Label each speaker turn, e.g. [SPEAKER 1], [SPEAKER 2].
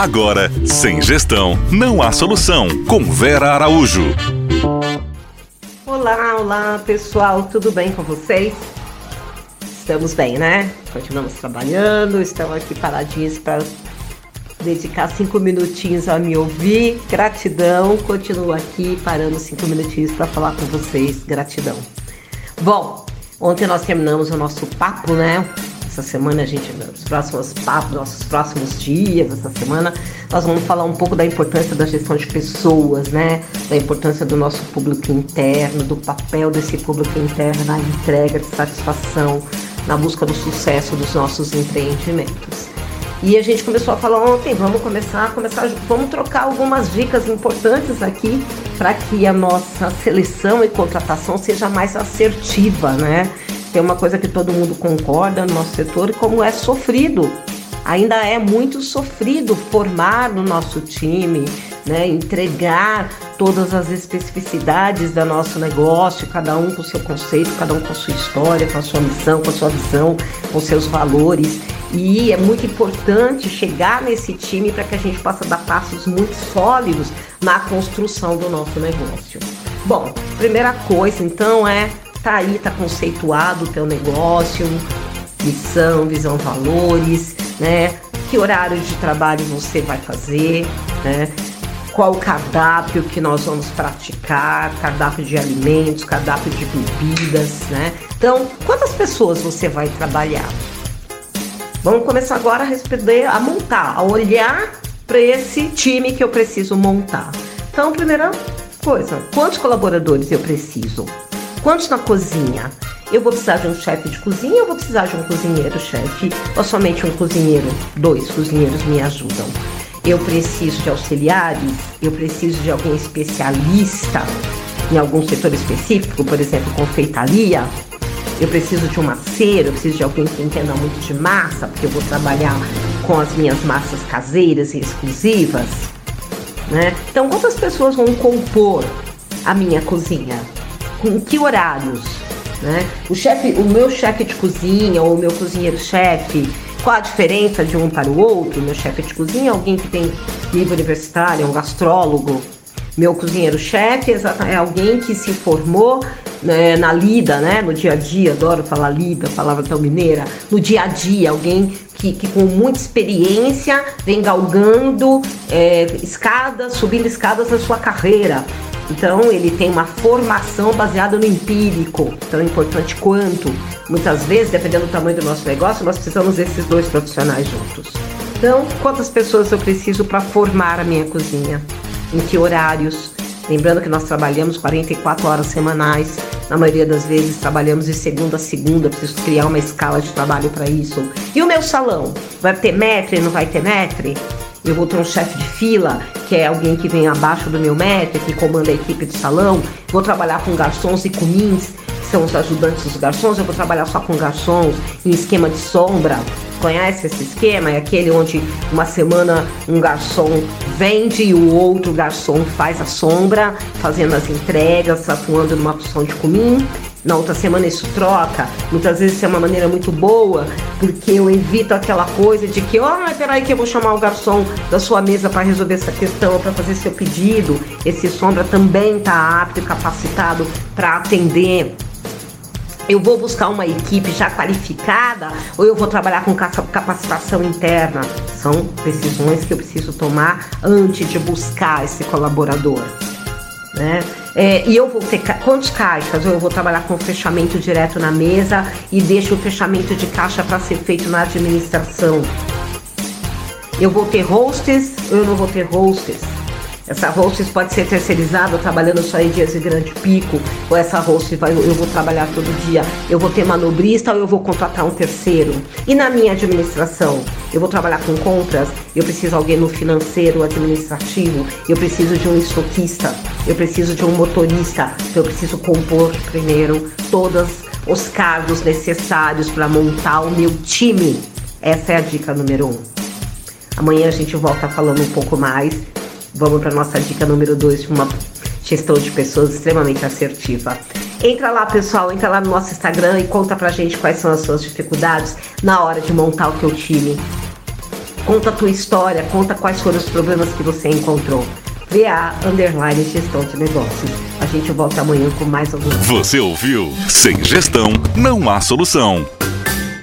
[SPEAKER 1] Agora, sem gestão, não há solução. Com Vera Araújo.
[SPEAKER 2] Olá, olá pessoal, tudo bem com vocês? Estamos bem, né? Continuamos trabalhando, estamos aqui paradinhos para dedicar cinco minutinhos a me ouvir. Gratidão, continuo aqui parando cinco minutinhos para falar com vocês. Gratidão. Bom, ontem nós terminamos o nosso papo, né? Essa semana a gente, nos próximos papos, nossos próximos dias, essa semana, nós vamos falar um pouco da importância da gestão de pessoas, né? Da importância do nosso público interno, do papel desse público interno na entrega de satisfação, na busca do sucesso dos nossos empreendimentos. E a gente começou a falar ontem, vamos começar, começar, vamos trocar algumas dicas importantes aqui para que a nossa seleção e contratação seja mais assertiva, né? Tem uma coisa que todo mundo concorda no nosso setor, como é sofrido. Ainda é muito sofrido formar no nosso time, né, entregar todas as especificidades do nosso negócio, cada um com seu conceito, cada um com a sua história, com a sua missão, com a sua visão, com seus valores. E é muito importante chegar nesse time para que a gente possa dar passos muito sólidos na construção do nosso negócio. Bom, primeira coisa então é Tá aí, tá conceituado o teu negócio, missão, visão, valores, né? Que horário de trabalho você vai fazer, né? Qual o cardápio que nós vamos praticar, cardápio de alimentos, cardápio de bebidas, né? Então, quantas pessoas você vai trabalhar? Vamos começar agora a responder, a montar, a olhar para esse time que eu preciso montar. Então, primeira coisa, quantos colaboradores eu preciso? Quantos na cozinha? Eu vou precisar de um chefe de cozinha ou vou precisar de um cozinheiro-chefe? Ou somente um cozinheiro? Dois cozinheiros me ajudam. Eu preciso de auxiliares? Eu preciso de alguém especialista em algum setor específico, por exemplo, confeitaria? Eu preciso de um maceiro, eu preciso de alguém que entenda muito de massa, porque eu vou trabalhar com as minhas massas caseiras e exclusivas. Né? Então, quantas pessoas vão compor a minha cozinha? Com que horários, né? O chefe, o meu chefe de cozinha ou o meu cozinheiro-chefe, qual a diferença de um para o outro? Meu chefe de cozinha é alguém que tem nível universitário, é um gastrólogo. Meu cozinheiro-chefe é alguém que se formou né, na lida, né, no dia a dia, adoro falar lida, palavra tão mineira, no dia a dia, alguém que, que com muita experiência vem galgando é, escadas, subindo escadas na sua carreira. Então ele tem uma formação baseada no empírico, tão importante quanto. Muitas vezes, dependendo do tamanho do nosso negócio, nós precisamos desses dois profissionais juntos. Então, quantas pessoas eu preciso para formar a minha cozinha? Em que horários? Lembrando que nós trabalhamos 44 horas semanais. Na maioria das vezes trabalhamos de segunda a segunda, preciso criar uma escala de trabalho para isso. E o meu salão? Vai ter metre, não vai ter metre? Eu vou ter um chefe de fila, que é alguém que vem abaixo do meu metro, que comanda a equipe do salão. Vou trabalhar com garçons e comins, que são os ajudantes dos garçons. Eu vou trabalhar só com garçons em esquema de sombra. Conhece esse esquema? É aquele onde uma semana um garçom vende e o outro garçom faz a sombra, fazendo as entregas, atuando numa função de comim na outra semana isso troca. Muitas vezes é uma maneira muito boa, porque eu evito aquela coisa de que, ó, oh, peraí que eu vou chamar o garçom da sua mesa para resolver essa questão, para fazer seu pedido. Esse sombra também está apto e capacitado para atender eu vou buscar uma equipe já qualificada ou eu vou trabalhar com capacitação interna? São decisões que eu preciso tomar antes de buscar esse colaborador né? É, e eu vou ter quantos caixas? Ou eu vou trabalhar com fechamento direto na mesa e deixo o fechamento de caixa para ser feito na administração. Eu vou ter hosts ou eu não vou ter hosts? Essa host pode ser terceirizada, trabalhando só em dias de grande pico, ou essa host vai, eu vou trabalhar todo dia. Eu vou ter manobrista ou eu vou contratar um terceiro. E na minha administração, eu vou trabalhar com compras, eu preciso de alguém no financeiro, administrativo, eu preciso de um estoquista, eu preciso de um motorista, eu preciso compor primeiro todos os cargos necessários para montar o meu time. Essa é a dica número um. Amanhã a gente volta falando um pouco mais Vamos para nossa dica número 2 de uma gestão de pessoas extremamente assertiva. Entra lá, pessoal, entra lá no nosso Instagram e conta pra gente quais são as suas dificuldades na hora de montar o teu time. Conta a tua história, conta quais foram os problemas que você encontrou. VA Underline Gestão de Negócios. A gente volta amanhã com mais alguns.
[SPEAKER 1] Você ouviu? Sem gestão, não há solução.